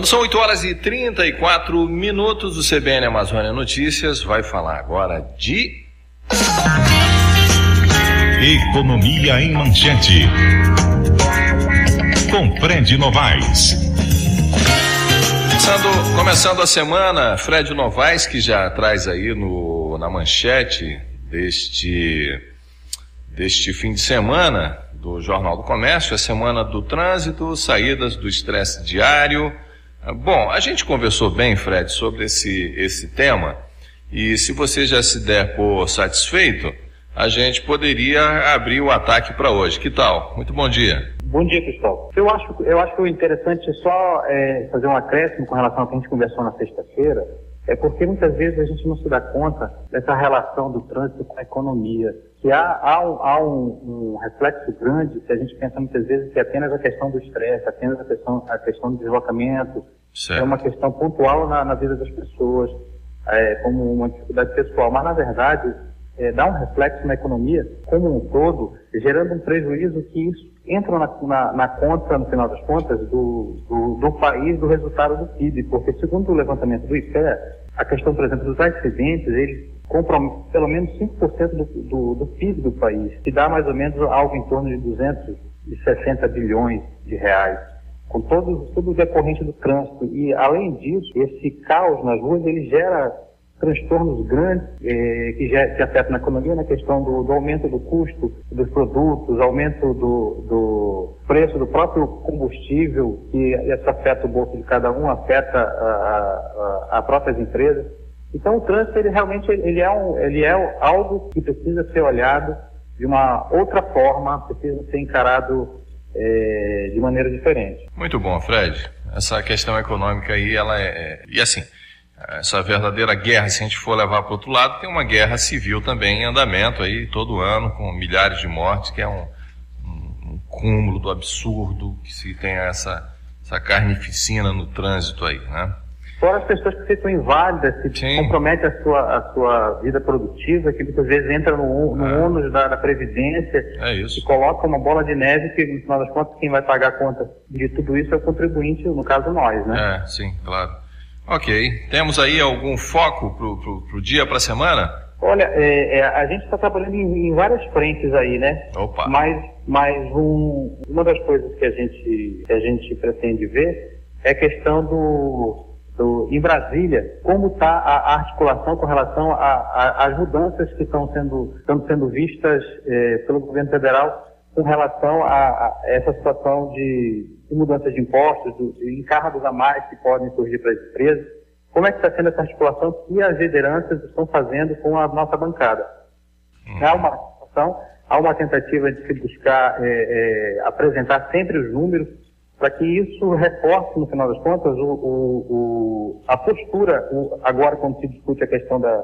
Quando são 8 horas e 34 minutos, o CBN Amazônia Notícias vai falar agora de. Economia em Manchete. Com Fred Novaes. Começando, começando a semana, Fred Novaes, que já traz aí no, na manchete deste, deste fim de semana do Jornal do Comércio, a semana do trânsito, saídas do estresse diário Bom, a gente conversou bem, Fred, sobre esse, esse tema, e se você já se der por satisfeito, a gente poderia abrir o ataque para hoje. Que tal? Muito bom dia. Bom dia, Cristóvão. Eu acho, eu acho interessante é só é, fazer um acréscimo com relação ao que a gente conversou na sexta-feira, é porque muitas vezes a gente não se dá conta dessa relação do trânsito com a economia. Que há, há, um, há um, um, reflexo grande se a gente pensa muitas vezes que é apenas a questão do estresse, apenas a questão, a questão do deslocamento, certo. é uma questão pontual na, na vida das pessoas, é, como uma dificuldade pessoal. Mas, na verdade, é, dá um reflexo na economia como um todo, gerando um prejuízo que isso entra na, na, na conta, no final das contas, do, do, do, país, do resultado do PIB, porque segundo o levantamento do IPE, a questão, por exemplo, dos acidentes, ele comprometem pelo menos 5% do, do, do PIB do país, que dá mais ou menos algo em torno de 260 bilhões de reais com todo, tudo decorrente do trânsito. E, além disso, esse caos nas ruas, ele gera transtornos grandes eh, que, já, que afetam na economia, na questão do, do, aumento do custo dos produtos, aumento do, do, preço do próprio combustível, que isso afeta o bolso de cada um, afeta a, a, próprias empresas. Então o trânsito ele realmente ele é, um, ele é algo que precisa ser olhado de uma outra forma, precisa ser encarado é, de maneira diferente. Muito bom, Fred. Essa questão econômica aí, ela é, é e assim essa verdadeira guerra, se a gente for levar para o outro lado, tem uma guerra civil também em andamento aí todo ano, com milhares de mortes, que é um, um, um cúmulo do absurdo que se tem essa, essa carnificina no trânsito aí, né? Fora as pessoas que ficam inválidas, que Sim. comprometem a sua, a sua vida produtiva, que muitas vezes entra no, no é. ônus da, da Previdência é e coloca uma bola de neve que, no final das contas, quem vai pagar a conta de tudo isso é o contribuinte, no caso nós, né? É, sim, claro. Ok. Temos aí algum foco para o dia, para a semana? Olha, é, é, a gente está trabalhando em, em, várias frentes aí, né? Opa. Mas, mas um, uma das coisas que a, gente, que a gente pretende ver é a questão do, do em Brasília, como está a, a, articulação com relação às mudanças que estão sendo, estão sendo vistas é, pelo governo federal com relação a, a essa situação de de mudanças de impostos, de encargos a mais que podem surgir para as empresas. Como é que está sendo essa articulação que as lideranças estão fazendo com a nossa bancada? Uhum. Há uma articulação, há uma tentativa de se buscar é, é, apresentar sempre os números para que isso reforce, no final das contas, o, o, o, a postura, agora quando se discute a questão da,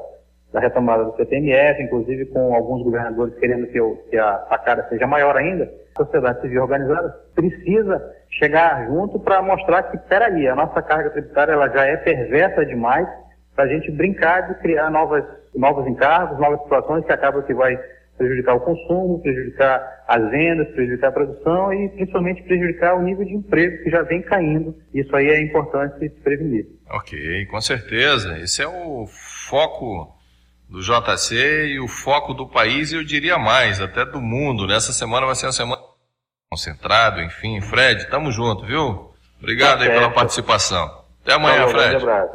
da retomada do CTMF, inclusive com alguns governadores querendo que, que a sacada seja maior ainda, a sociedade civil organizada precisa chegar junto para mostrar que, peraí, a nossa carga tributária ela já é perversa demais para a gente brincar de criar novas, novos encargos, novas situações que acabam que vai prejudicar o consumo, prejudicar as vendas, prejudicar a produção e principalmente prejudicar o nível de emprego que já vem caindo. Isso aí é importante se prevenir. Ok, com certeza. Esse é o foco do JC e o foco do país, eu diria mais, até do mundo. Nessa semana vai ser uma semana concentrado, enfim. Fred, tamo junto, viu? Obrigado tá aí pela participação. Até amanhã, Falou, Fred. Um abraço.